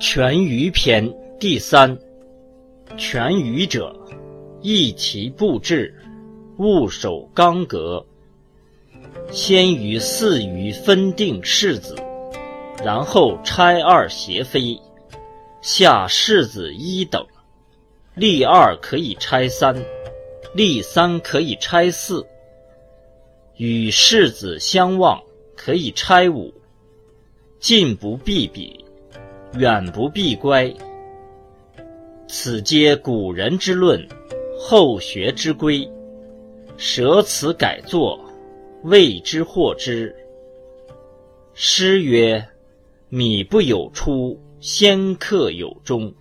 全余篇第三。全余者，义其布置，务守纲格。先于四余分定世子，然后拆二邪妃，下世子一等。立二可以拆三，立三可以拆四。与世子相望，可以拆五。进不必比。远不必乖，此皆古人之论，后学之规。舍此改作，谓之惑之。诗曰：“米不有出，先客有终。”